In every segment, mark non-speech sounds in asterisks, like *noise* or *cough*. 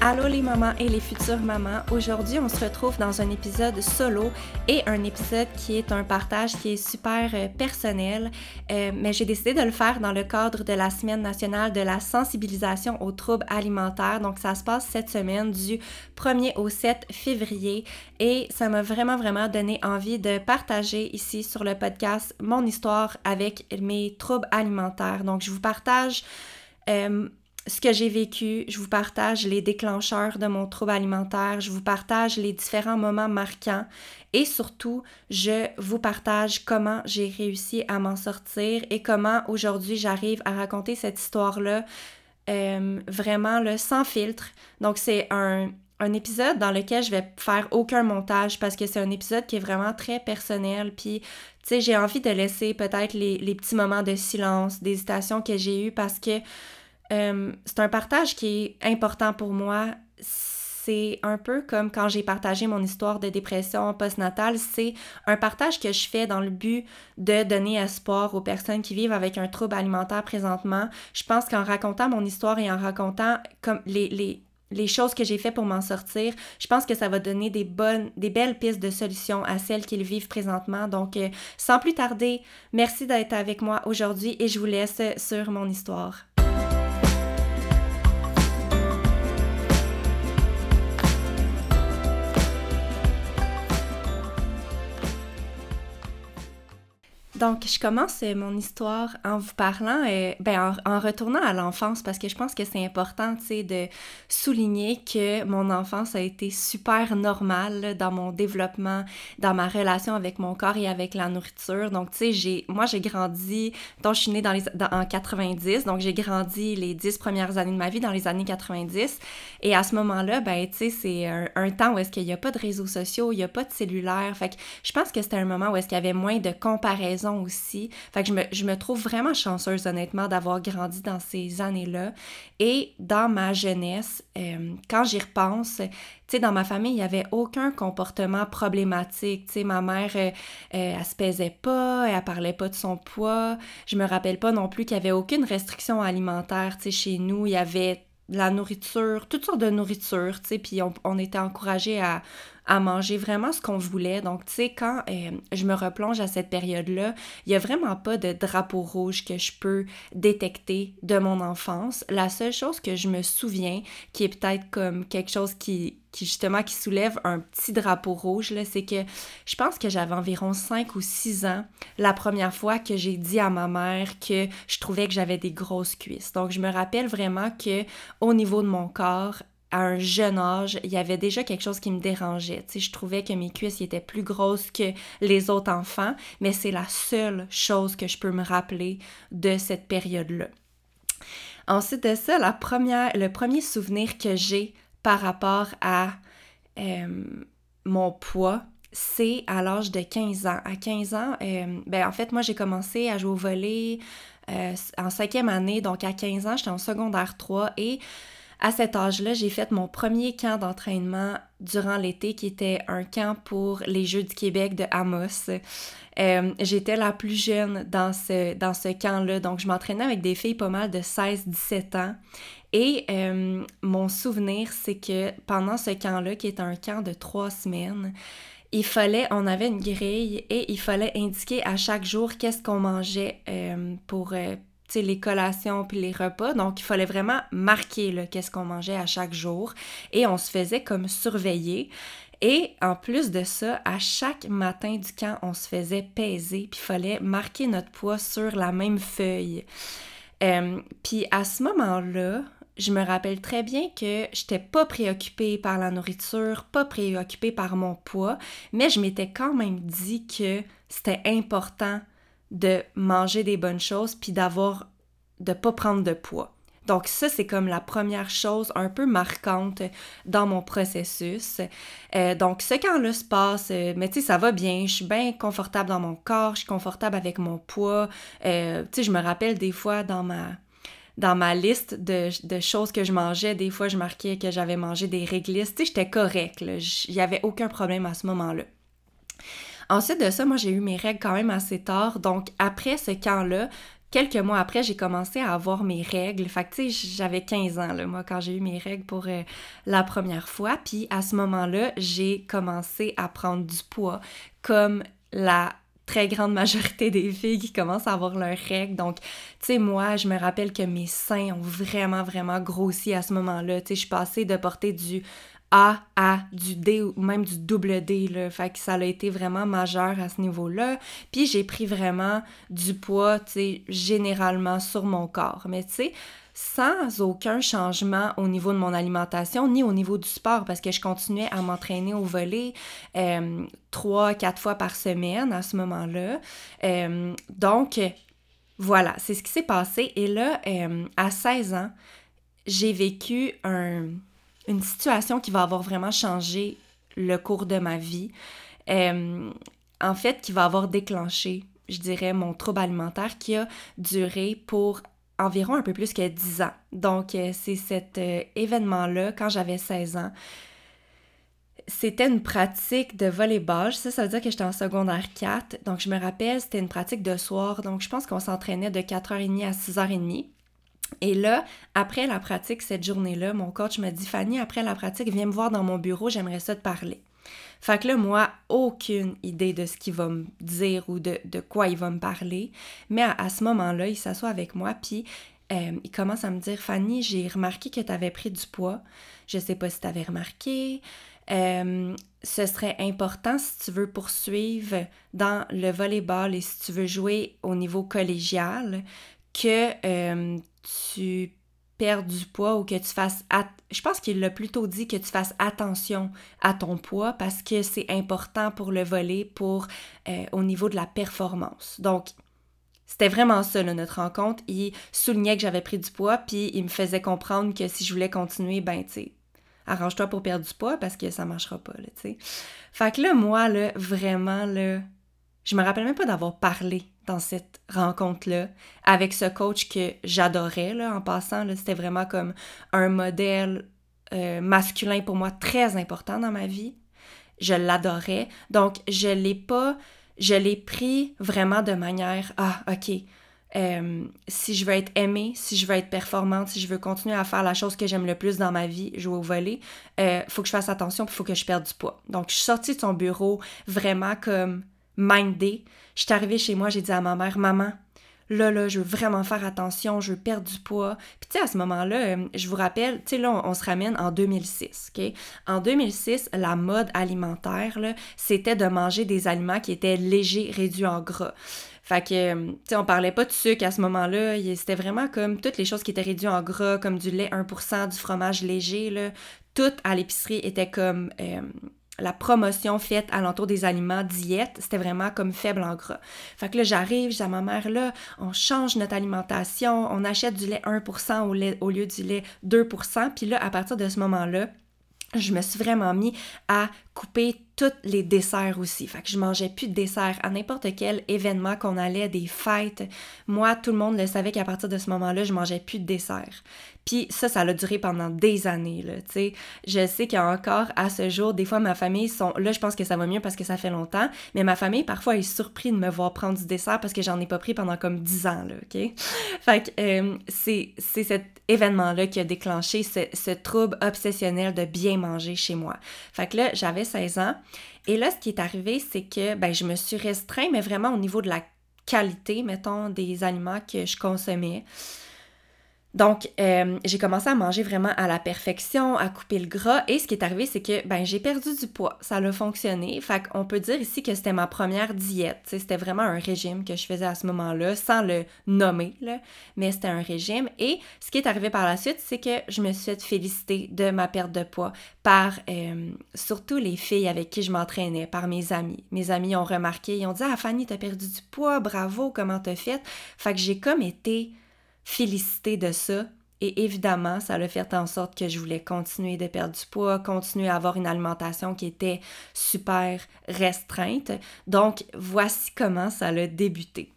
Allô les mamans et les futures mamans. Aujourd'hui, on se retrouve dans un épisode solo et un épisode qui est un partage qui est super euh, personnel, euh, mais j'ai décidé de le faire dans le cadre de la Semaine nationale de la sensibilisation aux troubles alimentaires. Donc, ça se passe cette semaine du 1er au 7 février et ça m'a vraiment, vraiment donné envie de partager ici sur le podcast mon histoire avec mes troubles alimentaires. Donc, je vous partage... Euh, ce que j'ai vécu, je vous partage les déclencheurs de mon trouble alimentaire, je vous partage les différents moments marquants et surtout, je vous partage comment j'ai réussi à m'en sortir et comment aujourd'hui j'arrive à raconter cette histoire-là euh, vraiment là, sans filtre. Donc c'est un, un épisode dans lequel je vais faire aucun montage parce que c'est un épisode qui est vraiment très personnel. Puis, tu sais, j'ai envie de laisser peut-être les, les petits moments de silence, d'hésitation que j'ai eu parce que euh, c'est un partage qui est important pour moi. C'est un peu comme quand j'ai partagé mon histoire de dépression postnatale. C'est un partage que je fais dans le but de donner espoir aux personnes qui vivent avec un trouble alimentaire présentement. Je pense qu'en racontant mon histoire et en racontant comme les, les, les choses que j'ai fait pour m'en sortir, je pense que ça va donner des bonnes, des belles pistes de solutions à celles qui le vivent présentement. Donc, euh, sans plus tarder, merci d'être avec moi aujourd'hui et je vous laisse sur mon histoire. Donc, je commence euh, mon histoire en vous parlant, euh, ben, en, retournant à l'enfance, parce que je pense que c'est important, tu sais, de souligner que mon enfance a été super normale dans mon développement, dans ma relation avec mon corps et avec la nourriture. Donc, tu sais, moi, j'ai grandi, donc je suis née dans les, dans, en 90, donc j'ai grandi les dix premières années de ma vie dans les années 90. Et à ce moment-là, ben, tu sais, c'est un, temps où est-ce qu'il n'y a pas de réseaux sociaux, il n'y a pas de cellulaire. Fait que je pense que c'était un moment où est-ce qu'il y avait moins de comparaison aussi. Fait que je me, je me trouve vraiment chanceuse, honnêtement, d'avoir grandi dans ces années-là. Et dans ma jeunesse, euh, quand j'y repense, tu sais, dans ma famille, il n'y avait aucun comportement problématique. Tu sais, ma mère, euh, euh, elle se pesait pas, elle parlait pas de son poids. Je me rappelle pas non plus qu'il y avait aucune restriction alimentaire. Tu sais, chez nous, il y avait de la nourriture, toutes sortes de nourriture, tu sais, puis on, on était encouragés à à manger vraiment ce qu'on voulait. Donc, tu sais, quand euh, je me replonge à cette période-là, il n'y a vraiment pas de drapeau rouge que je peux détecter de mon enfance. La seule chose que je me souviens, qui est peut-être comme quelque chose qui, qui justement qui soulève un petit drapeau rouge, c'est que je pense que j'avais environ 5 ou 6 ans la première fois que j'ai dit à ma mère que je trouvais que j'avais des grosses cuisses. Donc, je me rappelle vraiment que au niveau de mon corps, à un jeune âge, il y avait déjà quelque chose qui me dérangeait. Tu je trouvais que mes cuisses étaient plus grosses que les autres enfants, mais c'est la seule chose que je peux me rappeler de cette période-là. Ensuite de ça, le premier souvenir que j'ai par rapport à euh, mon poids, c'est à l'âge de 15 ans. À 15 ans, euh, ben en fait, moi, j'ai commencé à jouer au volet euh, en cinquième année, donc à 15 ans, j'étais en secondaire 3 et à cet âge-là, j'ai fait mon premier camp d'entraînement durant l'été qui était un camp pour les Jeux du Québec de Amos. Euh, J'étais la plus jeune dans ce, camp-là, donc je m'entraînais avec des filles pas mal de 16-17 ans. Et euh, mon souvenir, c'est que pendant ce camp-là, qui est un camp de trois semaines, il fallait, on avait une grille et il fallait indiquer à chaque jour qu'est-ce qu'on mangeait euh, pour les collations puis les repas. Donc, il fallait vraiment marquer qu'est-ce qu'on mangeait à chaque jour et on se faisait comme surveiller. Et en plus de ça, à chaque matin du camp, on se faisait peser, puis il fallait marquer notre poids sur la même feuille. Euh, puis à ce moment-là, je me rappelle très bien que j'étais pas préoccupée par la nourriture, pas préoccupée par mon poids, mais je m'étais quand même dit que c'était important de manger des bonnes choses puis d'avoir de pas prendre de poids. Donc ça, c'est comme la première chose un peu marquante dans mon processus. Euh, donc ce camp-là se passe, euh, mais tu sais, ça va bien, je suis bien confortable dans mon corps, je suis confortable avec mon poids. Euh, tu sais, je me rappelle des fois dans ma dans ma liste de, choses que je mangeais, des fois, je marquais que j'avais mangé des réglisses. Tu sais, j'étais correcte. Il n'y avait aucun problème à ce moment-là. Ensuite de ça, moi, j'ai eu mes règles quand même assez tard. Donc, après ce camp-là, quelques mois après, j'ai commencé à avoir mes règles. Fait que, tu sais, j'avais 15 ans, là, moi, quand j'ai eu mes règles pour euh, la première fois. Puis, à ce moment-là, j'ai commencé à prendre du poids comme la très grande majorité des filles qui commencent à avoir leurs règles. Donc, tu sais, moi, je me rappelle que mes seins ont vraiment, vraiment grossi à ce moment-là. Tu sais, je suis passée de porter du A à du D ou même du double D, là. Fait que ça a été vraiment majeur à ce niveau-là. Puis j'ai pris vraiment du poids, tu sais, généralement sur mon corps. Mais tu sais, sans aucun changement au niveau de mon alimentation ni au niveau du sport parce que je continuais à m'entraîner au volet euh, trois, quatre fois par semaine à ce moment-là. Euh, donc, voilà, c'est ce qui s'est passé. Et là, euh, à 16 ans, j'ai vécu une situation qui va avoir vraiment changé le cours de ma vie. en fait, qui va avoir déclenché, je dirais, mon trouble alimentaire qui a duré pour environ un peu plus que 10 ans. Donc, euh, c'est cet euh, événement-là, quand j'avais 16 ans. C'était une pratique de volleyball. Ça, ça veut dire que j'étais en secondaire 4. Donc, je me rappelle, c'était une pratique de soir. Donc, je pense qu'on s'entraînait de 4h30 à 6h30. Et là, après la pratique, cette journée-là, mon coach m'a dit Fanny, après la pratique, viens me voir dans mon bureau, j'aimerais ça te parler. Fait que là, moi, aucune idée de ce qu'il va me dire ou de, quoi il va me parler. Mais à, ce moment-là, il s'assoit avec moi, puis euh, il commence à me dire Fanny, j'ai remarqué que tu avais pris du poids. Je sais pas si tu avais remarqué. Euh, ce serait important si tu veux poursuivre dans le volleyball et si tu veux jouer au niveau collégial que euh, tu perdre du poids ou que tu fasses... Je pense qu'il l'a plutôt dit que tu fasses attention à ton poids parce que c'est important pour le voler, pour euh, au niveau de la performance. Donc, c'était vraiment ça, notre rencontre. Il soulignait que j'avais pris du poids, puis il me faisait comprendre que si je voulais continuer, ben, tu sais, arrange-toi pour perdre du poids parce que ça marchera pas, tu sais. Fait que là, moi, là, vraiment, là, je me rappelle même pas d'avoir parlé dans cette rencontre-là avec ce coach que j'adorais, là, en passant. C'était vraiment comme un modèle euh, masculin pour moi très important dans ma vie. Je l'adorais. Donc, je l'ai pas... Je l'ai pris vraiment de manière... Ah, OK. Euh, si je veux être aimée, si je veux être performante, si je veux continuer à faire la chose que j'aime le plus dans ma vie, jouer au volet, euh, faut que je fasse attention, il faut que je perde du poids. Donc, je suis sortie de son bureau vraiment comme mindé. Je suis arrivée chez moi, j'ai dit à ma mère, maman, là, là, je veux vraiment faire attention, je veux perdre du poids. Puis, tu sais, à ce moment-là, euh, je vous rappelle, tu sais, là, on, se ramène en 2006, OK? En 2006, la mode alimentaire, là, c'était de manger des aliments qui étaient légers, réduits en gras. Fait que, euh, tu sais, on parlait pas de sucre à ce moment-là. C'était vraiment comme toutes les choses qui étaient réduites en gras, comme du lait 1%, du fromage léger, là. Tout à l'épicerie était comme... Euh, la promotion faite alentour des aliments diète, c'était vraiment comme faible en gras. Fait que là, j'arrive, j'ai à ma mère, là, on change notre alimentation, on achète du lait 1% au, au lieu du lait 2%. Puis là, à partir de ce moment-là, je me suis vraiment mis à couper tous les desserts aussi. Fait que je mangeais plus de desserts à n'importe quel événement qu'on allait, des fêtes. Moi, tout le monde le savait qu'à partir de ce moment-là, je mangeais plus de desserts. Puis ça, ça a duré pendant des années, là, tu sais. Je sais qu'il y a encore, à ce jour, des fois, ma famille sont... Là, je pense que ça va mieux parce que ça fait longtemps, mais ma famille, parfois, est surpris de me voir prendre du dessert parce que j'en ai pas pris pendant comme 10 ans, là, OK? *laughs* Fait que euh, c'est cet événement-là qui a déclenché ce, ce trouble obsessionnel de bien manger chez moi. Fait que là, j'avais 16 ans. Et là, ce qui est arrivé, c'est que ben, je me suis restreint, mais vraiment au niveau de la qualité, mettons, des aliments que je consommais. Donc, euh, j'ai commencé à manger vraiment à la perfection, à couper le gras. Et ce qui est arrivé, c'est que ben, j'ai perdu du poids. Ça a fonctionné. Fait qu'on peut dire ici que c'était ma première diète. C'était vraiment un régime que je faisais à ce moment-là, sans le nommer, mais c'était un régime. Et ce qui est arrivé par la suite, c'est que je me suis fait féliciter de ma perte de poids par euh, surtout les filles avec qui je m'entraînais, par mes amis. Mes amis ont remarqué, ils ont dit Ah, Fanny, t'as perdu du poids, bravo, comment t'as fait? Fait que j'ai comme été félicité de ça. Et évidemment, ça a fait en sorte que je voulais continuer de perdre du poids, continuer à avoir une alimentation qui était super restreinte. Donc, voici comment ça a débuté.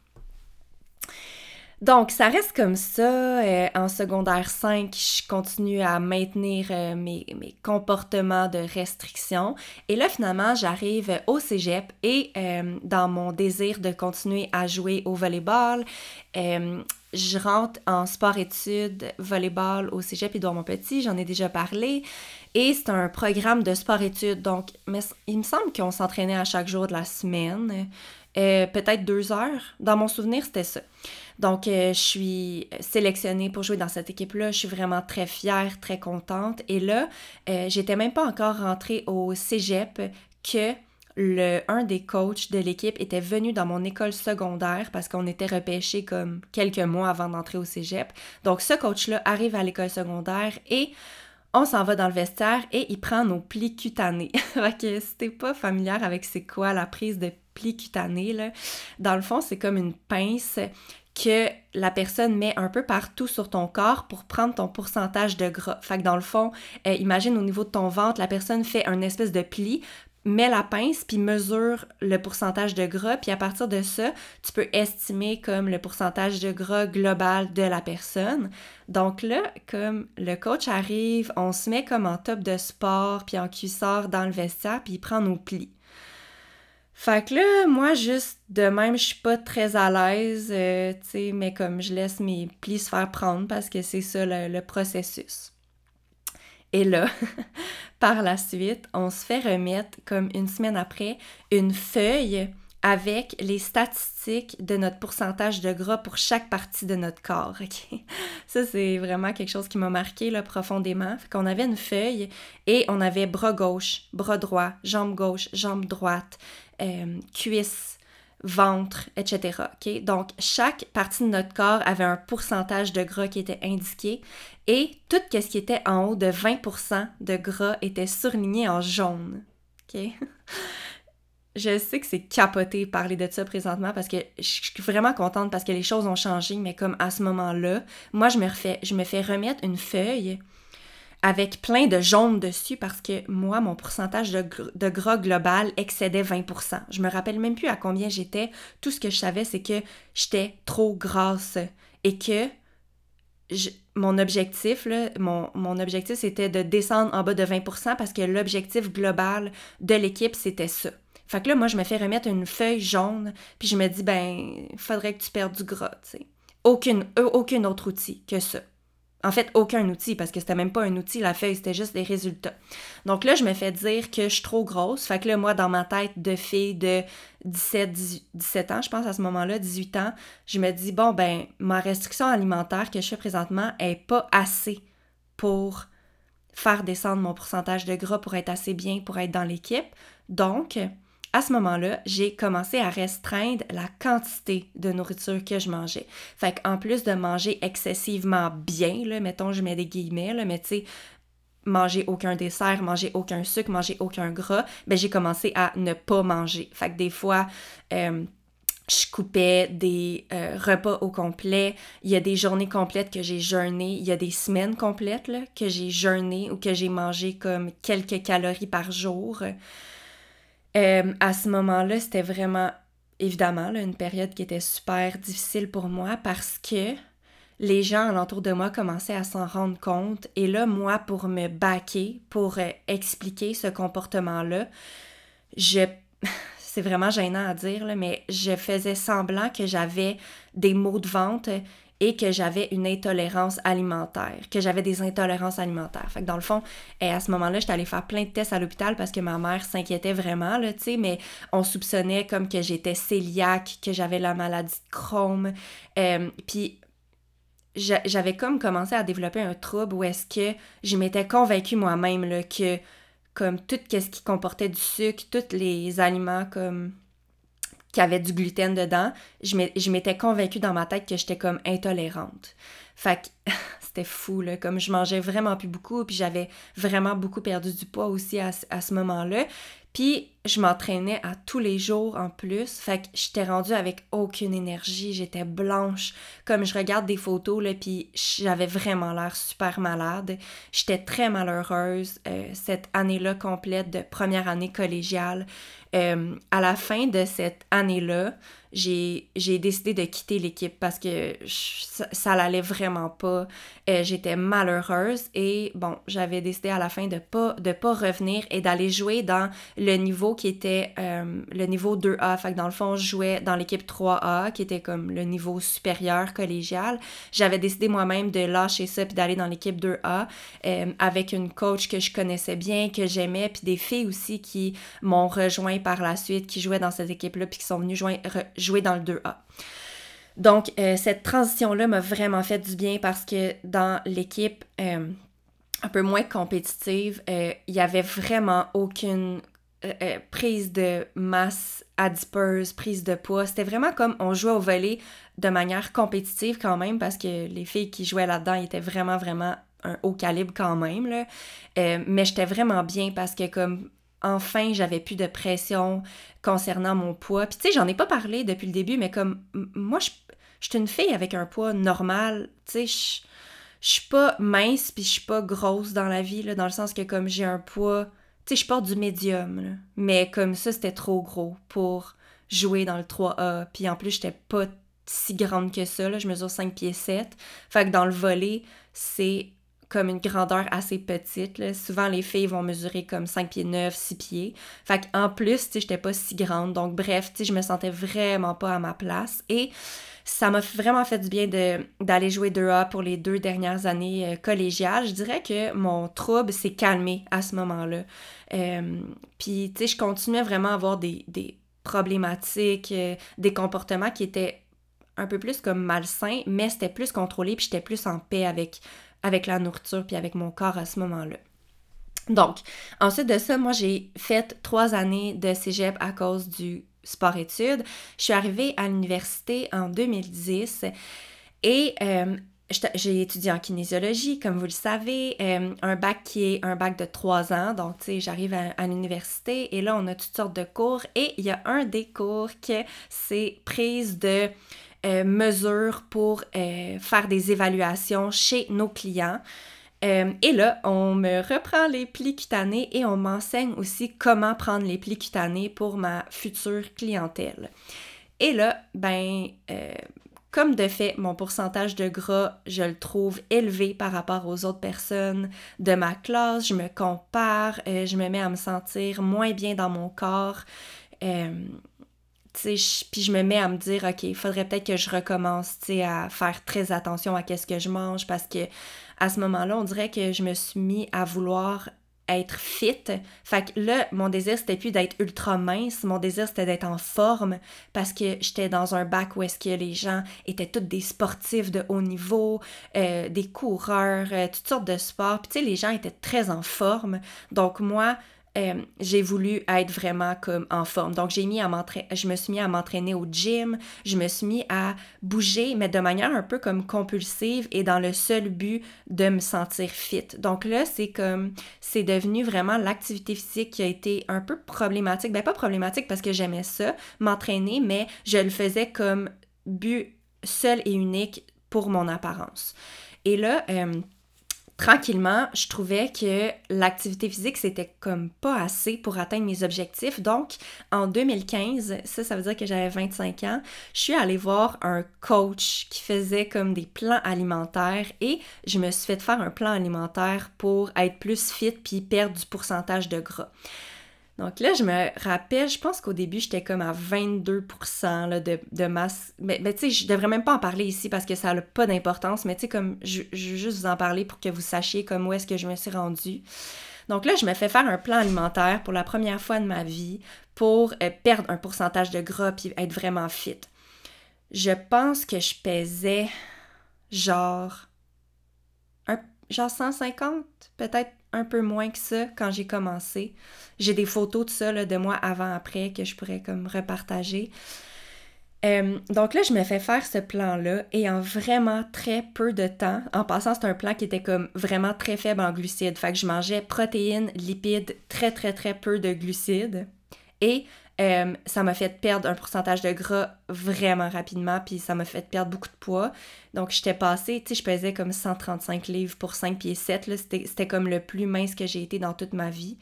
Donc, ça reste comme ça. Euh, en secondaire 5, je continue à maintenir euh, mes, comportements de restriction. Et là, finalement, j'arrive au cégep et euh, dans mon désir de continuer à jouer au volleyball, je rentre en sport-études, volleyball au cégep Édouard-Montpetit, j'en ai déjà parlé. Et c'est un programme de sport-études. Donc, il me semble qu'on s'entraînait à chaque jour de la semaine. peut-être deux heures. Dans mon souvenir, c'était ça. Donc, euh, je suis sélectionnée pour jouer dans cette équipe-là. Je suis vraiment très fière, très contente. Et là, euh, j'étais même pas encore rentrée au cégep que le, un des coachs de l'équipe était venu dans mon école secondaire parce qu'on était repêchés comme quelques mois avant d'entrer au cégep. Donc, ce coach-là arrive à l'école secondaire et on s'en va dans le vestiaire et il prend nos plis cutanés. *laughs* fait que si t'es pas familière avec c'est quoi la prise de plis cutanés, là, dans le fond, c'est comme une pince que la personne met un peu partout sur ton corps pour prendre ton pourcentage de gras. Fait que dans le fond, euh, imagine au niveau de ton ventre, la personne fait un espèce de pli, met la pince puis mesure le pourcentage de gras puis à partir de ça, tu peux estimer comme le pourcentage de gras global de la personne. Donc là, comme le coach arrive, on se met comme en top de sport puis en cuissard dans le vestiaire puis il prend nos plis. Fait que là, moi, juste de même, je suis pas très à l'aise, euh, tu sais, mais comme je laisse mes plis se faire prendre parce que c'est ça le, processus. Et là, *laughs* par la suite, on se fait remettre, comme une semaine après, une feuille avec les statistiques de notre pourcentage de gras pour chaque partie de notre corps. Ça, c'est vraiment quelque chose qui m'a marqué là, profondément. Fait qu'on avait une feuille et on avait bras gauche, bras droit, jambe gauche, jambe droite, euh, cuisse, ventre, etc. Donc, chaque partie de notre corps avait un pourcentage de gras qui était indiqué et tout ce qui était en haut de 20% de gras était surligné en jaune. *laughs* je sais que c'est capoté parler de ça présentement parce que je suis vraiment contente parce que les choses ont changé, mais comme à ce moment-là, moi, je me, refais, je me fais remettre une feuille avec plein de jaune dessus parce que moi, mon pourcentage de, gras global excédait 20%. Je me rappelle même plus à combien j'étais. Tout ce que je savais, c'est que j'étais trop grasse et que mon objectif, mon, mon objectif, c'était de descendre en bas de 20% parce que l'objectif global de l'équipe, c'était ça. Fait que là, moi, je me fais remettre une feuille jaune, puis je me dis, ben, faudrait que tu perdes du gras, tu sais. Aucune, aucun autre outil que ça. En fait, aucun outil, parce que c'était même pas un outil, la feuille, c'était juste des résultats. Donc là, je me fais dire que je suis trop grosse. Fait que là, moi, dans ma tête de fille de 17, 17 ans, je pense à ce moment-là, 18 ans, je me dis, bon, ben, ma restriction alimentaire que je fais présentement est pas assez pour faire descendre mon pourcentage de gras pour être assez bien, pour être dans l'équipe. Donc, à ce moment-là, j'ai commencé à restreindre la quantité de nourriture que je mangeais. Fait qu'en plus de manger excessivement bien, là, mettons, je mets des guillemets, là, mais tu sais, manger aucun dessert, manger aucun sucre, manger aucun gras, ben j'ai commencé à ne pas manger. Fait que des fois, euh, je coupais des euh, repas au complet. Il y a des journées complètes que j'ai jeûné. Il y a des semaines complètes là, que j'ai jeûné ou que j'ai mangé comme quelques calories par jour. Euh, à ce moment-là, c'était vraiment, évidemment, une période qui était super difficile pour moi parce que les gens alentour de moi commençaient à s'en rendre compte. Et là, moi, pour me baquer, pour euh, expliquer ce comportement-là, je... *laughs* C'est vraiment gênant à dire, mais je faisais semblant que j'avais des maux de ventre et que j'avais une intolérance alimentaire, que j'avais des intolérances alimentaires. Fait que dans le fond, et à ce moment-là, j'étais allée faire plein de tests à l'hôpital parce que ma mère s'inquiétait vraiment, tu sais, mais on soupçonnait comme que j'étais cœliaque, que j'avais la maladie de Crohn. Euh, puis j'avais comme commencé à développer un trouble où est-ce que je m'étais convaincue moi-même que comme tout ce qui comportait du sucre, tous les aliments comme qui avaient du gluten dedans, je m'étais convaincue dans ma tête que j'étais comme intolérante. Fait que *laughs* c'était fou, là, comme je mangeais vraiment plus beaucoup, puis j'avais vraiment beaucoup perdu du poids aussi à, à ce moment-là. Puis je m'entraînais à tous les jours en plus. Fait que j'étais rendue avec aucune énergie. J'étais blanche. Comme je regarde des photos, là, puis j'avais vraiment l'air super malade. J'étais très malheureuse euh, cette année-là complète de première année collégiale. Euh, à la fin de cette année-là, j'ai décidé de quitter l'équipe parce que ça, ça l'allait vraiment pas. Euh, j'étais malheureuse et bon, j'avais décidé à la fin de pas de pas revenir et d'aller jouer dans le niveau qui était euh, le niveau 2A. Fait que dans le fond, je jouais dans l'équipe 3A qui était comme le niveau supérieur collégial. J'avais décidé moi-même de lâcher ça puis d'aller dans l'équipe 2A euh, avec une coach que je connaissais bien, que j'aimais, puis des filles aussi qui m'ont rejoint par la suite, qui jouaient dans cette équipe-là puis qui sont venues jouer dans le 2A. Donc, euh, cette transition-là m'a vraiment fait du bien parce que dans l'équipe un peu moins compétitive, il n'y avait vraiment aucune prise de masse adipeuse, prise de poids. C'était vraiment comme on jouait au volet de manière compétitive quand même parce que les filles qui jouaient là-dedans étaient vraiment, vraiment un haut calibre quand même. Là. mais j'étais vraiment bien parce que comme enfin j'avais plus de pression concernant mon poids. Puis tu sais, j'en ai pas parlé depuis le début, mais comme moi, je, suis une fille avec un poids normal. Tu sais, je, je suis pas mince puis je suis pas grosse dans la vie, là, dans le sens que comme j'ai un poids, je porte du médium. Mais comme ça, c'était trop gros pour jouer dans le 3A. Puis en plus, j'étais pas si grande que ça, là, je mesure 5 pieds 7. Fait que dans le volet, c'est comme une grandeur assez petite. Souvent, les filles vont mesurer comme 5 pieds 9, 6 pieds. Fait qu'en plus, tu sais, j'étais pas si grande. Donc, bref, tu sais, je me sentais vraiment pas à ma place. Et ça m'a vraiment fait du bien d'aller jouer 2A pour les deux dernières années euh, collégiales. Je dirais que mon trouble s'est calmé à ce moment-là. Euh, puis, tu sais, je continuais vraiment à avoir des, problématiques, euh, des comportements qui étaient un peu plus comme malsains, mais c'était plus contrôlé, puis j'étais plus en paix avec avec la nourriture puis avec mon corps à ce moment-là. Donc, ensuite de ça, moi, j'ai fait trois années de cégep à cause du sport-études. Je suis arrivée à l'université en 2010 et euh, j'ai étudié en kinésiologie, comme vous le savez, euh, un bac qui est un bac de trois ans. Donc, tu sais, j'arrive à, l'université et là, on a toutes sortes de cours et il y a un des cours qui c'est prise de euh, mesures pour euh, faire des évaluations chez nos clients. Euh, et là, on me reprend les plis cutanés et on m'enseigne aussi comment prendre les plis cutanés pour ma future clientèle. Et là, ben, comme de fait, mon pourcentage de gras, je le trouve élevé par rapport aux autres personnes de ma classe. Je me compare, je me mets à me sentir moins bien dans mon corps puis je me mets à me dire, OK, il faudrait peut-être que je recommence, à faire très attention à qu'est-ce que je mange parce que à ce moment-là, on dirait que je me suis mis à vouloir être fit. Fait que là, mon désir, c'était plus d'être ultra mince. Mon désir, c'était d'être en forme parce que j'étais dans un bac où est-ce que les gens étaient tous des sportifs de haut niveau, euh, des coureurs, euh, toutes sortes de sports. Puis tu sais, les gens étaient très en forme. Donc moi, euh, j'ai voulu être vraiment comme en forme. Donc, j'ai mis à je me suis mis à m'entraîner au gym, je me suis mis à bouger, mais de manière un peu comme compulsive et dans le seul but de me sentir fit. Donc là, c'est comme, c'est devenu vraiment l'activité physique qui a été un peu problématique. Ben, pas problématique parce que j'aimais ça, m'entraîner, mais je le faisais comme but seul et unique pour mon apparence. Et là, euh, tranquillement, je trouvais que l'activité physique, c'était comme pas assez pour atteindre mes objectifs. Donc, en 2015, ça, ça veut dire que j'avais 25 ans, je suis allée voir un coach qui faisait comme des plans alimentaires et je me suis fait faire un plan alimentaire pour être plus fit puis perdre du pourcentage de gras. Donc là, je me rappelle, je pense qu'au début, j'étais comme à 22% là, de, de, masse. Mais, mais tu sais, je devrais même pas en parler ici parce que ça n'a pas d'importance, mais tu sais, comme, je, je veux juste vous en parler pour que vous sachiez comme où est-ce que je me suis rendue. Donc là, je me fais faire un plan alimentaire pour la première fois de ma vie pour euh, perdre un pourcentage de gras puis être vraiment fit. Je pense que je pesais genre un, genre 150, peut-être un peu moins que ça quand j'ai commencé. J'ai des photos de ça de moi avant-après que je pourrais comme repartager. Euh, donc là, je me fais faire ce plan-là et en vraiment très peu de temps, en passant, c'est un plan qui était comme vraiment très faible en glucides. Fait que je mangeais protéines, lipides, très très très peu de glucides. Et euh, ça m'a fait perdre un pourcentage de gras vraiment rapidement, puis ça m'a fait perdre beaucoup de poids. Donc, j'étais passée, tu sais, je pesais comme 135 livres pour 5 pieds 7, c'était comme le plus mince que j'ai été dans toute ma vie.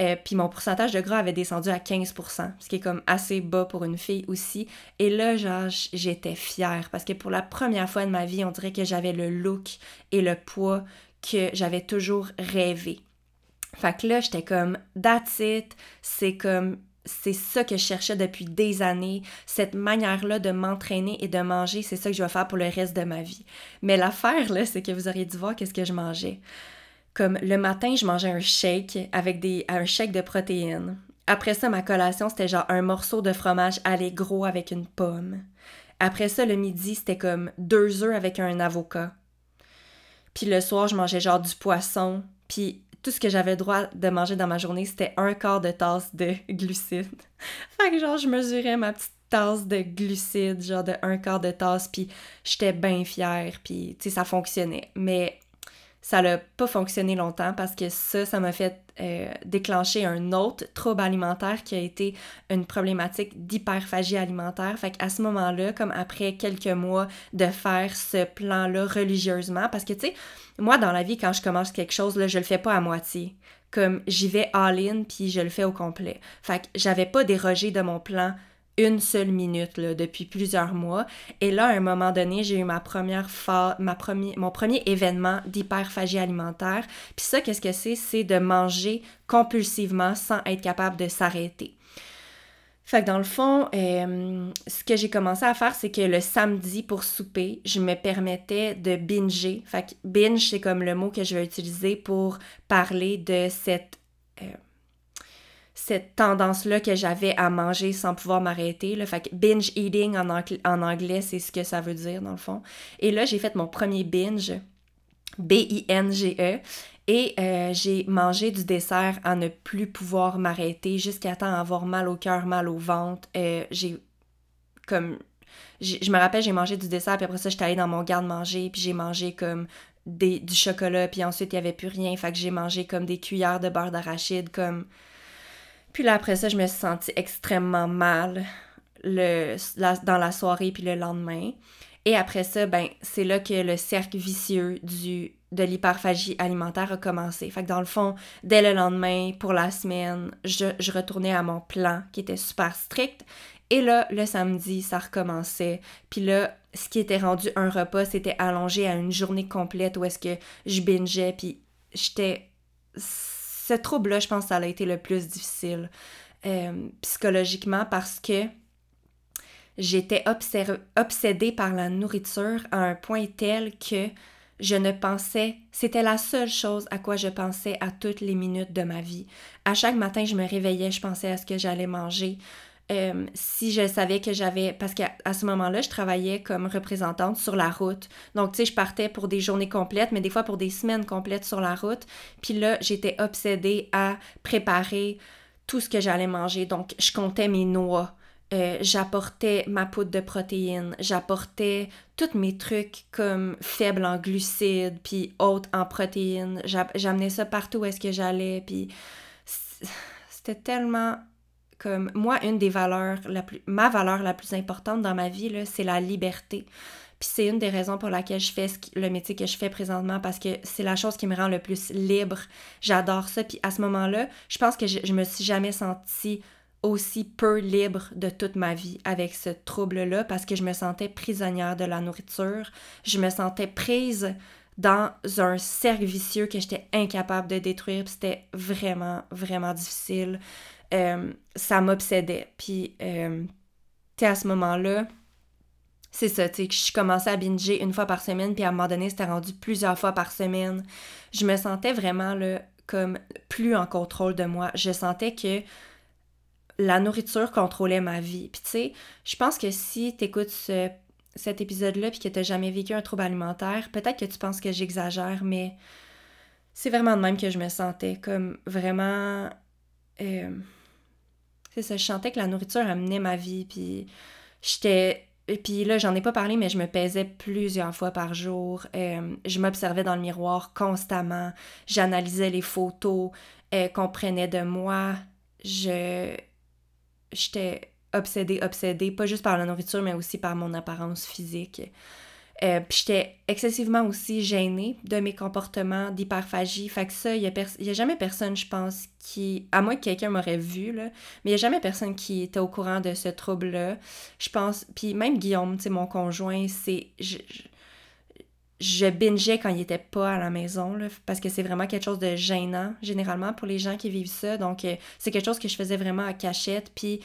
Euh, puis mon pourcentage de gras avait descendu à 15%, ce qui est comme assez bas pour une fille aussi. Et là, genre, j'étais fière parce que pour la première fois de ma vie, on dirait que j'avais le look et le poids que j'avais toujours rêvé. Fait que là, j'étais comme, that's c'est comme, c'est ça que je cherchais depuis des années, cette manière-là de m'entraîner et de manger, c'est ça que je vais faire pour le reste de ma vie. Mais l'affaire, là, c'est que vous auriez dû voir qu'est-ce que je mangeais. Comme le matin, je mangeais un shake avec des, un shake de protéines. Après ça, ma collation, c'était genre un morceau de fromage gros avec une pomme. Après ça, le midi, c'était comme deux œufs avec un avocat. Puis le soir, je mangeais genre du poisson. Puis tout ce que j'avais droit de manger dans ma journée, c'était un quart de tasse de glucides. *laughs* fait que genre, je mesurais ma petite tasse de glucides, genre de un quart de tasse, puis j'étais bien fière, puis tu sais, ça fonctionnait. Mais ça n'a pas fonctionné longtemps parce que ça, ça m'a fait euh, déclencher un autre trouble alimentaire qui a été une problématique d'hyperphagie alimentaire. Fait qu'à ce moment-là, comme après quelques mois de faire ce plan-là religieusement, parce que tu sais, moi dans la vie, quand je commence quelque chose, là, je le fais pas à moitié. Comme j'y vais all-in puis je le fais au complet. Fait que j'avais pas dérogé de mon plan une seule minute là, depuis plusieurs mois. Et là, à un moment donné, j'ai eu ma première fa mon premier événement d'hyperphagie alimentaire. Puis ça, qu'est-ce que c'est? C'est de manger compulsivement sans être capable de s'arrêter. Fait que dans le fond, euh, ce que j'ai commencé à faire, c'est que le samedi pour souper, je me permettais de binger. Fait que binge, c'est comme le mot que je vais utiliser pour parler de cette cette tendance-là que j'avais à manger sans pouvoir m'arrêter. le Fait que binge eating en, en anglais, c'est ce que ça veut dire dans le fond. Et là, j'ai fait mon premier binge, B-I-N-G-E, et euh, j'ai mangé du dessert à ne plus pouvoir m'arrêter jusqu'à temps avoir mal au cœur, mal au ventre. Euh, j'ai comme je me rappelle, j'ai mangé du dessert, puis après ça, j'étais allée dans mon garde-manger, puis j'ai mangé comme des, du chocolat, puis ensuite, il n'y avait plus rien. Fait que j'ai mangé comme des cuillères de beurre d'arachide, comme puis là, après ça, je me suis sentie extrêmement mal le, dans la soirée puis le lendemain. Et après ça, ben, c'est là que le cercle vicieux du, de l'hyperphagie alimentaire a commencé. Fait que dans le fond, dès le lendemain, pour la semaine, je, je retournais à mon plan qui était super strict. Et là, le samedi, ça recommençait. Puis là, ce qui était rendu un repas, c'était allongé à une journée complète où est-ce que je bingeais. Puis j'étais ce trouble-là, je pense que ça a été le plus difficile euh, psychologiquement parce que j'étais obsédée par la nourriture à un point tel que je ne pensais, c'était la seule chose à quoi je pensais à toutes les minutes de ma vie. À chaque matin, je me réveillais, je pensais à ce que j'allais manger. Euh, si je savais que j'avais, parce qu'à ce moment-là, je travaillais comme représentante sur la route. Donc, tu sais, je partais pour des journées complètes, mais des fois pour des semaines complètes sur la route. Puis là, j'étais obsédée à préparer tout ce que j'allais manger. Donc, je comptais mes noix. Euh, j'apportais ma poudre de protéines, j'apportais tous mes trucs comme faibles en glucides, puis hautes en protéines. J'amenais ça partout où est-ce que j'allais, puis c'était tellement comme moi, une des valeurs, la plus, ma valeur la plus importante dans ma vie, c'est la liberté. Puis c'est une des raisons pour laquelle je fais le métier que je fais présentement parce que c'est la chose qui me rend le plus libre. J'adore ça. Puis à ce moment-là, je pense que je, je me suis jamais sentie aussi peu libre de toute ma vie avec ce trouble-là parce que je me sentais prisonnière de la nourriture. Je me sentais prise dans un cercle vicieux que j'étais incapable de détruire. C'était vraiment, vraiment difficile. Euh, ça m'obsédait. Puis, euh, tu sais, à ce moment-là, c'est ça, tu sais, je commençais à binger une fois par semaine, puis à un moment donné, c'était rendu plusieurs fois par semaine. Je me sentais vraiment, là, comme plus en contrôle de moi. Je sentais que la nourriture contrôlait ma vie. Puis tu sais, je pense que si tu écoutes cet épisode-là puis que tu jamais vécu un trouble alimentaire, peut-être que tu penses que j'exagère, mais c'est vraiment de même que je me sentais. Comme vraiment. Euh, c'est ça, je sentais que la nourriture amenait ma vie. Puis j'étais. Puis là, j'en ai pas parlé, mais je me pesais plusieurs fois par jour. Euh, je m'observais dans le miroir constamment. J'analysais les photos euh, qu'on prenait de moi. Je j'étais obsédée, obsédée, pas juste par la nourriture, mais aussi par mon apparence physique. Euh, puis j'étais excessivement aussi gênée de mes comportements d'hyperphagie. Fait que ça, il n'y a, jamais personne, je pense, qui... À moins que quelqu'un m'aurait vu, là, mais il n'y a jamais personne qui était au courant de ce trouble-là. Je pense... Puis même Guillaume, tu sais, mon conjoint, c'est... Je, bingeais quand il était pas à la maison, là, parce que c'est vraiment quelque chose de gênant, généralement, pour les gens qui vivent ça. Donc, euh, c'est quelque chose que je faisais vraiment à cachette. Puis,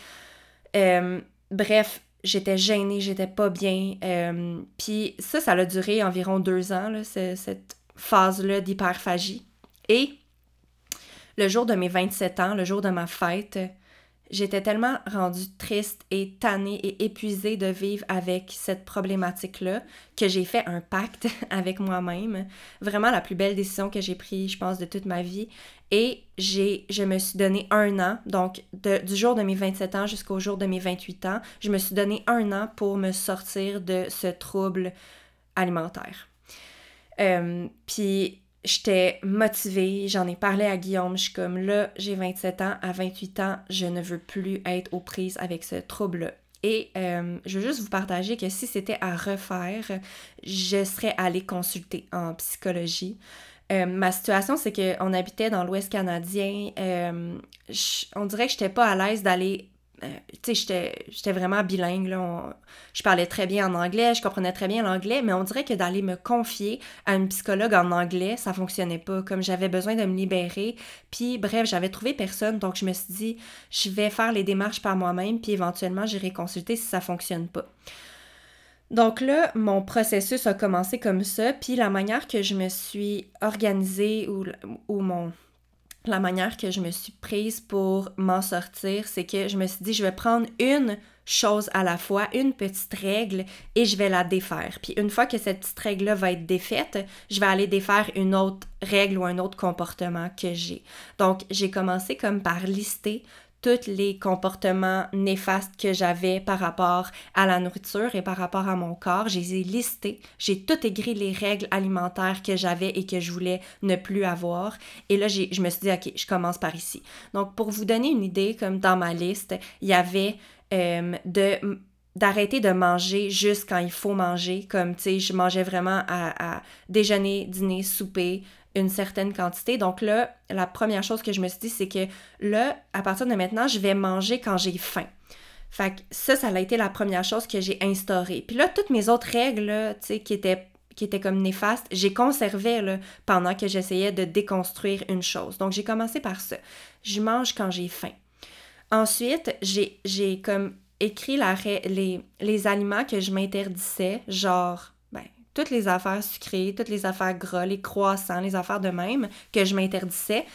euh, bref, j'étais gênée, j'étais pas bien. Euh, puis ça, ça a duré environ deux ans, là, cette phase-là d'hyperphagie. Et le jour de mes 27 ans, le jour de ma fête, j'étais tellement rendue triste et tannée et épuisée de vivre avec cette problématique-là que j'ai fait un pacte *laughs* avec moi-même. Vraiment la plus belle décision que j'ai prise, je pense, de toute ma vie. Et j'ai, je me suis donné un an, donc du jour de mes 27 ans jusqu'au jour de mes 28 ans, je me suis donné un an pour me sortir de ce trouble alimentaire. Euh, puis j'étais motivée, j'en ai parlé à Guillaume, je suis comme là, j'ai 27 ans, à 28 ans, je ne veux plus être aux prises avec ce trouble-là. Et euh, je veux juste vous partager que si c'était à refaire, je serais allée consulter en psychologie. Euh, ma situation, c'est qu'on habitait dans l'Ouest canadien. Euh, on dirait que j'étais pas à l'aise d'aller. Euh, tu sais, j'étais vraiment bilingue. Je parlais très bien en anglais, je comprenais très bien l'anglais, mais on dirait que d'aller me confier à une psychologue en anglais, ça fonctionnait pas. Comme j'avais besoin de me libérer. Puis, bref, j'avais trouvé personne, donc je me suis dit, je vais faire les démarches par moi-même, puis éventuellement, j'irai consulter si ça fonctionne pas. Donc là, mon processus a commencé comme ça, puis la manière que je me suis organisée ou, ou mon, la manière que je me suis prise pour m'en sortir, c'est que je me suis dit, je vais prendre une chose à la fois, une petite règle, et je vais la défaire. Puis une fois que cette petite règle-là va être défaite, je vais aller défaire une autre règle ou un autre comportement que j'ai. Donc j'ai commencé comme par lister tous les comportements néfastes que j'avais par rapport à la nourriture et par rapport à mon corps. Je les ai listés. J'ai tout écrit les règles alimentaires que j'avais et que je voulais ne plus avoir. Et là, je me suis dit, OK, je commence par ici. Donc, pour vous donner une idée, comme dans ma liste, il y avait euh, d'arrêter de manger juste quand il faut manger, comme, tu sais, je mangeais vraiment à déjeuner, dîner, souper, une certaine quantité. Donc là, la première chose que je me suis dit, c'est que là, à partir de maintenant, je vais manger quand j'ai faim. Fait que ça, ça a été la première chose que j'ai instaurée. Puis là, toutes mes autres règles, tu sais, qui étaient qui étaient comme néfastes, j'ai conservé pendant que j'essayais de déconstruire une chose. Donc j'ai commencé par ça. Je mange quand j'ai faim. Ensuite, j'ai comme écrit les, les aliments que je m'interdisais, genre toutes les affaires sucrées, toutes les affaires gras, les croissants, les affaires de même que je m'interdisais,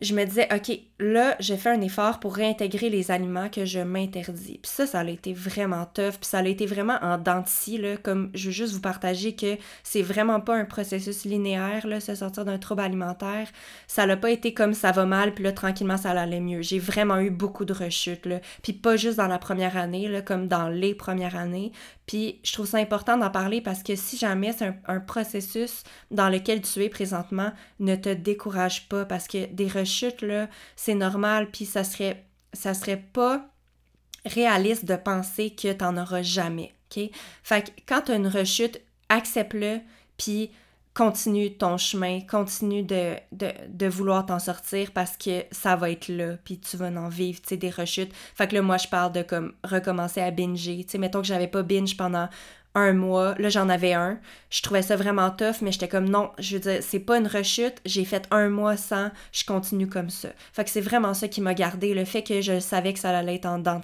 je me disais, OK, là, j'ai fait un effort pour réintégrer les aliments que je m'interdis. Puis ça, ça a été vraiment tough, puis ça a été vraiment en denti, là, comme je veux juste vous partager que c'est vraiment pas un processus linéaire, là, se sortir d'un trouble alimentaire. Ça n'a pas été comme ça va mal, puis là, tranquillement, ça allait mieux. J'ai vraiment eu beaucoup de rechutes, là. Puis pas juste dans la première année, là, comme dans les premières années. Puis je trouve ça important d'en parler parce que si jamais c'est un, processus dans lequel tu es présentement, ne te décourage pas parce que des rechutes, là, normal, puis ça serait, ça serait pas réaliste de penser que tu n'en auras jamais, OK? Fait que quand tu as une rechute, accepte-le, puis continue ton chemin, continue de, de, vouloir t'en sortir parce que ça va être là, puis tu vas en vivre, tu sais, des rechutes. Fait que là, moi, je parle de comme recommencer à binger. Tu sais, mettons que j'avais pas binge pendant un mois. Là, j'en avais un. Je trouvais ça vraiment tough, mais j'étais comme non, je veux dire, c'est pas une rechute. J'ai fait un mois sans, je continue comme ça. Fait que c'est vraiment ça qui m'a gardé, le fait que je savais que ça allait être en dents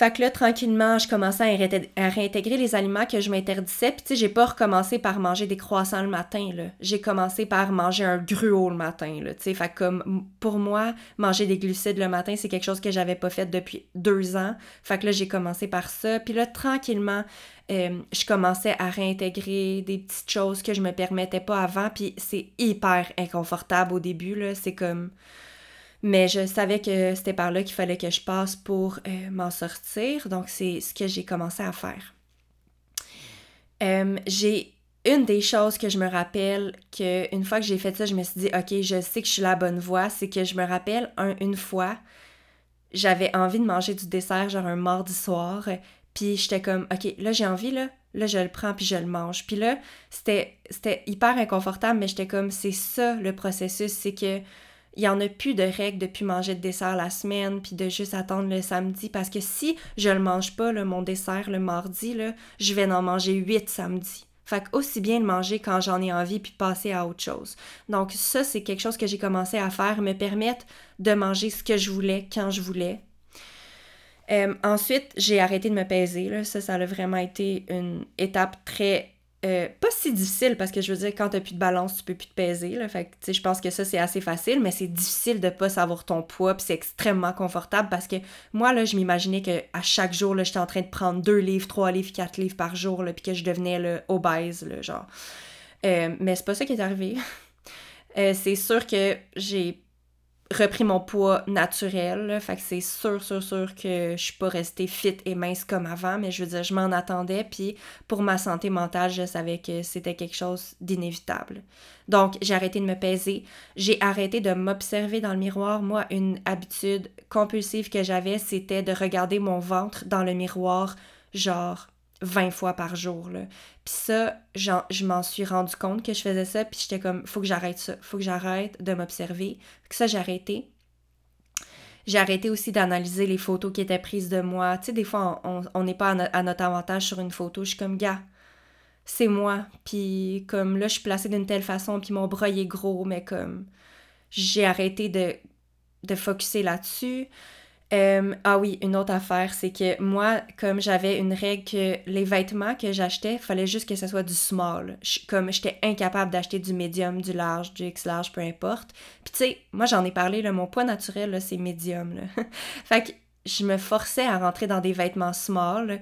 fait que là, tranquillement, je commençais à, réintégrer les aliments que je m'interdisais. Puis, tu sais, j'ai pas recommencé par manger des croissants le matin. J'ai commencé par manger un gruau le matin, là. Tu sais, fait comme, pour moi, manger des glucides le matin, c'est quelque chose que j'avais pas fait depuis deux ans. Fait que là, j'ai commencé par ça. Puis là, tranquillement, euh, je commençais à réintégrer des petites choses que je me permettais pas avant. Puis c'est hyper inconfortable au début. C'est comme mais je savais que c'était par là qu'il fallait que je passe pour euh, m'en sortir. Donc, c'est ce que j'ai commencé à faire. Euh, j'ai une des choses que je me rappelle que une fois que j'ai fait ça, je me suis dit, OK, je sais que je suis la bonne voie. C'est que je me rappelle une fois, j'avais envie de manger du dessert, genre un mardi soir. Puis j'étais comme, OK, là, j'ai envie, là. Là, je le prends puis je le mange. Puis là, c'était hyper inconfortable, mais j'étais comme, c'est ça le processus. C'est que il n'y en a plus de règles de plus manger de dessert la semaine, puis de juste attendre le samedi, parce que si je le mange pas, mon dessert, le mardi, là, je vais en manger huit samedi. Fait aussi bien le manger quand j'en ai envie, puis passer à autre chose. Donc ça, c'est quelque chose que j'ai commencé à faire, me permettre de manger ce que je voulais, quand je voulais. Euh, ensuite, j'ai arrêté de me peser. Là. Ça, ça a vraiment été une étape très euh, pas si difficile parce que je veux dire, quand t'as plus de balance, tu peux plus te peser. Là, fait que, je pense que ça, c'est assez facile, mais c'est difficile de pas savoir ton poids, puis c'est extrêmement confortable parce que moi, là, je m'imaginais qu'à chaque jour, là, j'étais en train de prendre deux livres, trois livres, quatre livres par jour, là, puis que je devenais là, obèse, genre. Euh, mais c'est pas ça qui est arrivé. *laughs* Euh, c'est sûr que j'ai repris mon poids naturel. fait que c'est sûr, sûr, sûr que je suis pas restée fit et mince comme avant, mais je veux dire, je m'en attendais, puis pour ma santé mentale, je savais que c'était quelque chose d'inévitable. Donc, j'ai arrêté de me peser, j'ai arrêté de m'observer dans le miroir. Moi, une habitude compulsive que j'avais, c'était de regarder mon ventre dans le miroir, genre 20 fois par jour. Là. Puis ça, je m'en suis rendu compte que je faisais ça, puis j'étais comme, faut que j'arrête ça, faut que j'arrête de m'observer. Que ça, j'ai arrêté. J'ai arrêté aussi d'analyser les photos qui étaient prises de moi. Tu sais, des fois, on n'est pas à, notre avantage sur une photo. Je suis comme, gars, c'est moi. Puis comme là, je suis placée d'une telle façon, puis mon bras, est gros, mais comme, j'ai arrêté de, de focuser là-dessus. Euh, ah oui, une autre affaire, c'est que moi, comme j'avais une règle que les vêtements que j'achetais, fallait juste que ce soit du small. comme j'étais incapable d'acheter du medium, du large, du X large, peu importe. Puis tu sais, moi j'en ai parlé, là, mon poids naturel, c'est medium. *laughs* fait que je me forçais à rentrer dans des vêtements small.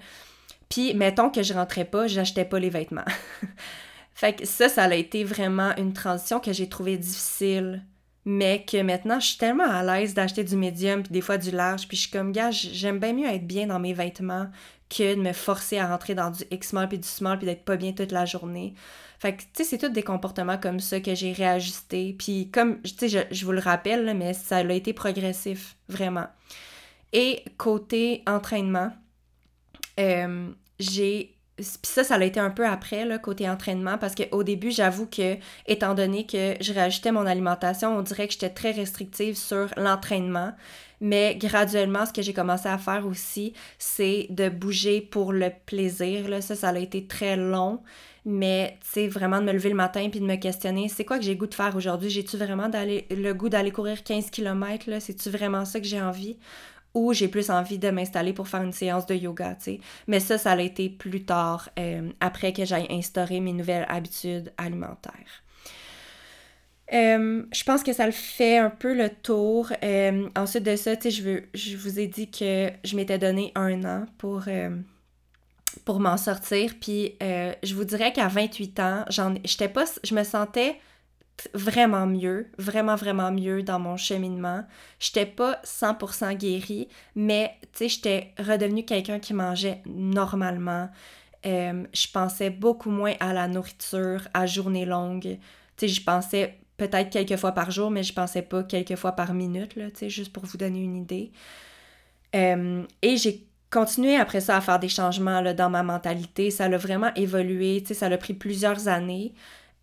Puis mettons que je rentrais pas, j'achetais pas les vêtements. *laughs* fait que ça, ça a été vraiment une transition que j'ai trouvé difficile mais que maintenant, je suis tellement à l'aise d'acheter du médium, puis des fois du large, puis je suis comme, gars, j'aime bien mieux être bien dans mes vêtements que de me forcer à rentrer dans du X-small puis du small, puis d'être pas bien toute la journée. Fait que, tu sais, c'est tous des comportements comme ça que j'ai réajustés. Puis comme, tu sais, je, vous le rappelle, mais ça a été progressif, vraiment. Et côté entraînement, euh, j'ai puis ça, ça a été un peu après, là, côté entraînement, parce qu'au début, j'avoue que, étant donné que je rajoutais mon alimentation, on dirait que j'étais très restrictive sur l'entraînement. Mais graduellement, ce que j'ai commencé à faire aussi, c'est de bouger pour le plaisir. Là. Ça, ça a été très long. Mais, tu sais, vraiment de me lever le matin puis de me questionner, c'est quoi que j'ai goût de faire aujourd'hui? J'ai-tu vraiment le goût d'aller courir 15 km? C'est-tu vraiment ça que j'ai envie? Ou j'ai plus envie de m'installer pour faire une séance de yoga, tu sais. Mais ça, ça a été plus tard, euh, après que j'aille instaurer mes nouvelles habitudes alimentaires. Euh, je pense que ça le fait un peu le tour. Euh, ensuite de ça, je, je vous ai dit que je m'étais donné un an pour, pour m'en sortir. Puis je vous dirais qu'à 28 ans, j'étais pas, je me sentais vraiment mieux, vraiment, vraiment mieux dans mon cheminement. J'étais pas 100% guérie, mais tu sais, j'étais redevenue quelqu'un qui mangeait normalement. Euh, je pensais beaucoup moins à la nourriture à journée longue. Tu sais, je pensais peut-être quelques fois par jour, mais je pensais pas quelques fois par minute, là, tu sais, juste pour vous donner une idée. Euh, et j'ai continué après ça à faire des changements là, dans ma mentalité. Ça a vraiment évolué, tu sais, ça a pris plusieurs années.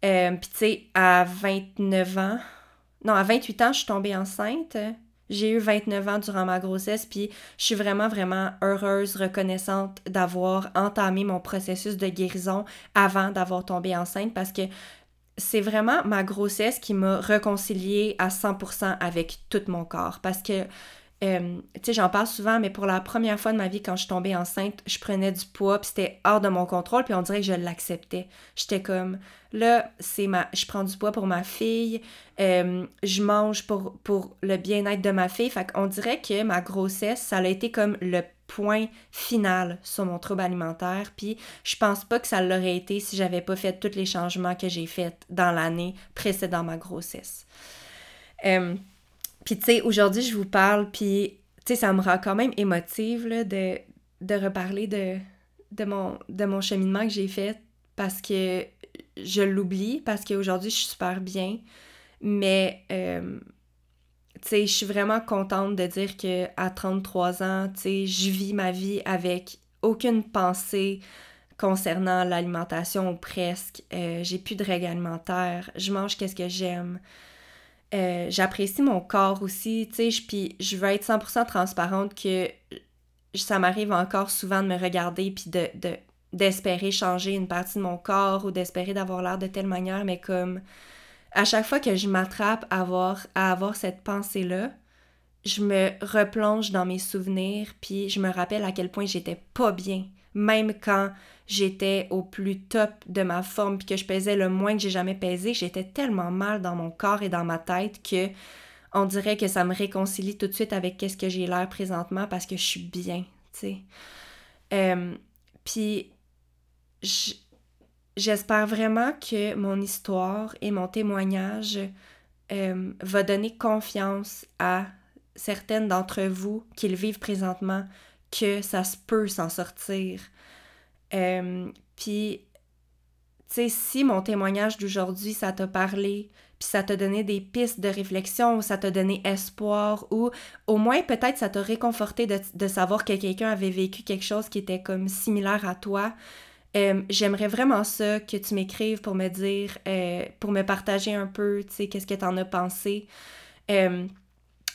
Euh, puis tu sais, à 29 ans, non, à 28 ans, je suis tombée enceinte. J'ai eu 29 ans durant ma grossesse, puis je suis vraiment, vraiment heureuse, reconnaissante d'avoir entamé mon processus de guérison avant d'avoir tombé enceinte parce que c'est vraiment ma grossesse qui m'a réconciliée à 100% avec tout mon corps. Parce que euh, tu sais, j'en parle souvent, mais pour la première fois de ma vie, quand je suis tombée enceinte, je prenais du poids, puis c'était hors de mon contrôle, puis on dirait que je l'acceptais. J'étais comme, là, c'est ma, je prends du poids pour ma fille, euh, je mange pour, le bien-être de ma fille. Fait qu'on dirait que ma grossesse, ça a été comme le point final sur mon trouble alimentaire, puis je pense pas que ça l'aurait été si j'avais pas fait tous les changements que j'ai faits dans l'année précédant ma grossesse. Euh, puis, tu sais, aujourd'hui, je vous parle, puis, tu sais, ça me rend quand même émotive, là, de, de reparler de, de, mon, de mon cheminement que j'ai fait parce que je l'oublie, parce qu'aujourd'hui, je suis super bien. Mais, euh, tu sais, je suis vraiment contente de dire que à 33 ans, tu sais, je vis ma vie avec aucune pensée concernant l'alimentation ou presque. Euh, j'ai plus de règles alimentaires. Je mange qu'est-ce que j'aime. Euh, j'apprécie mon corps aussi, tu sais, puis je veux être 100% transparente que ça m'arrive encore souvent de me regarder puis de, d'espérer changer une partie de mon corps ou d'espérer d'avoir l'air de telle manière, mais comme à chaque fois que je m'attrape à avoir, à avoir cette pensée-là, je me replonge dans mes souvenirs puis je me rappelle à quel point j'étais pas bien, même quand j'étais au plus top de ma forme puis que je pesais le moins que j'ai jamais pesé, j'étais tellement mal dans mon corps et dans ma tête que on dirait que ça me réconcilie tout de suite avec qu'est-ce que j'ai l'air présentement parce que je suis bien, tu sais. Euh, puis j'espère vraiment que mon histoire et mon témoignage euh, va donner confiance à certaines d'entre vous qui le vivent présentement que ça se peut s'en sortir, euh, puis, tu sais, si mon témoignage d'aujourd'hui, ça t'a parlé, puis ça t'a donné des pistes de réflexion, ou ça t'a donné espoir, ou au moins peut-être ça t'a réconforté de, savoir que quelqu'un avait vécu quelque chose qui était comme similaire à toi, euh, j'aimerais vraiment ça, que tu m'écrives pour me dire, euh, pour me partager un peu, tu sais, qu'est-ce que t'en as pensé.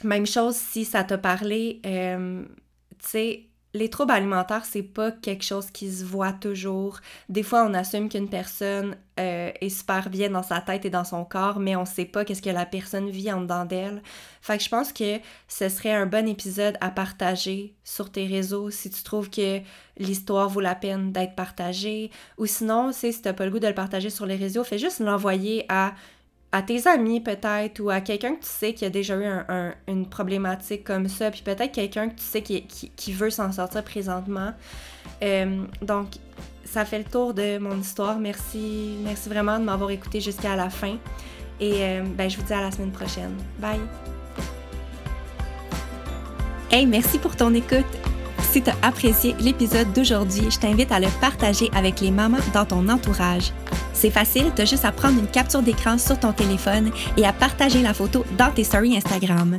Même chose si ça t'a parlé, tu sais, les troubles alimentaires, c'est pas quelque chose qui se voit toujours. Des fois, on assume qu'une personne euh, est super bien dans sa tête et dans son corps, mais on sait pas qu'est-ce que la personne vit en dedans d'elle. Fait que je pense que ce serait un bon épisode à partager sur tes réseaux si tu trouves que l'histoire vaut la peine d'être partagée. Ou sinon, si t'as pas le goût de le partager sur les réseaux, fais juste l'envoyer à à tes amis peut-être ou à quelqu'un que tu sais qui a déjà eu une problématique comme ça, puis peut-être quelqu'un que tu sais qui, veut s'en sortir présentement. Euh, donc, ça fait le tour de mon histoire. Merci, merci vraiment de m'avoir écouté jusqu'à la fin. Et euh, ben, je vous dis à la semaine prochaine. Bye! Hey, merci pour ton écoute! Si tu as apprécié l'épisode d'aujourd'hui, je t'invite à le partager avec les mamans dans ton entourage. C'est facile, tu as juste à prendre une capture d'écran sur ton téléphone et à partager la photo dans tes stories Instagram.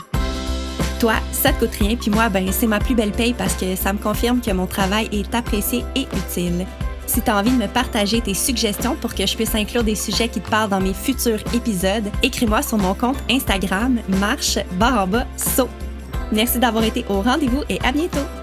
Toi, ça te coûte rien, puis moi, ben, c'est ma plus belle paye parce que ça me confirme que mon travail est apprécié et utile. Si tu as envie de me partager tes suggestions pour que je puisse inclure des sujets qui te parlent dans mes futurs épisodes, écris-moi sur mon compte Instagram marche barre en bas saut. Merci d'avoir été au rendez-vous et à bientôt!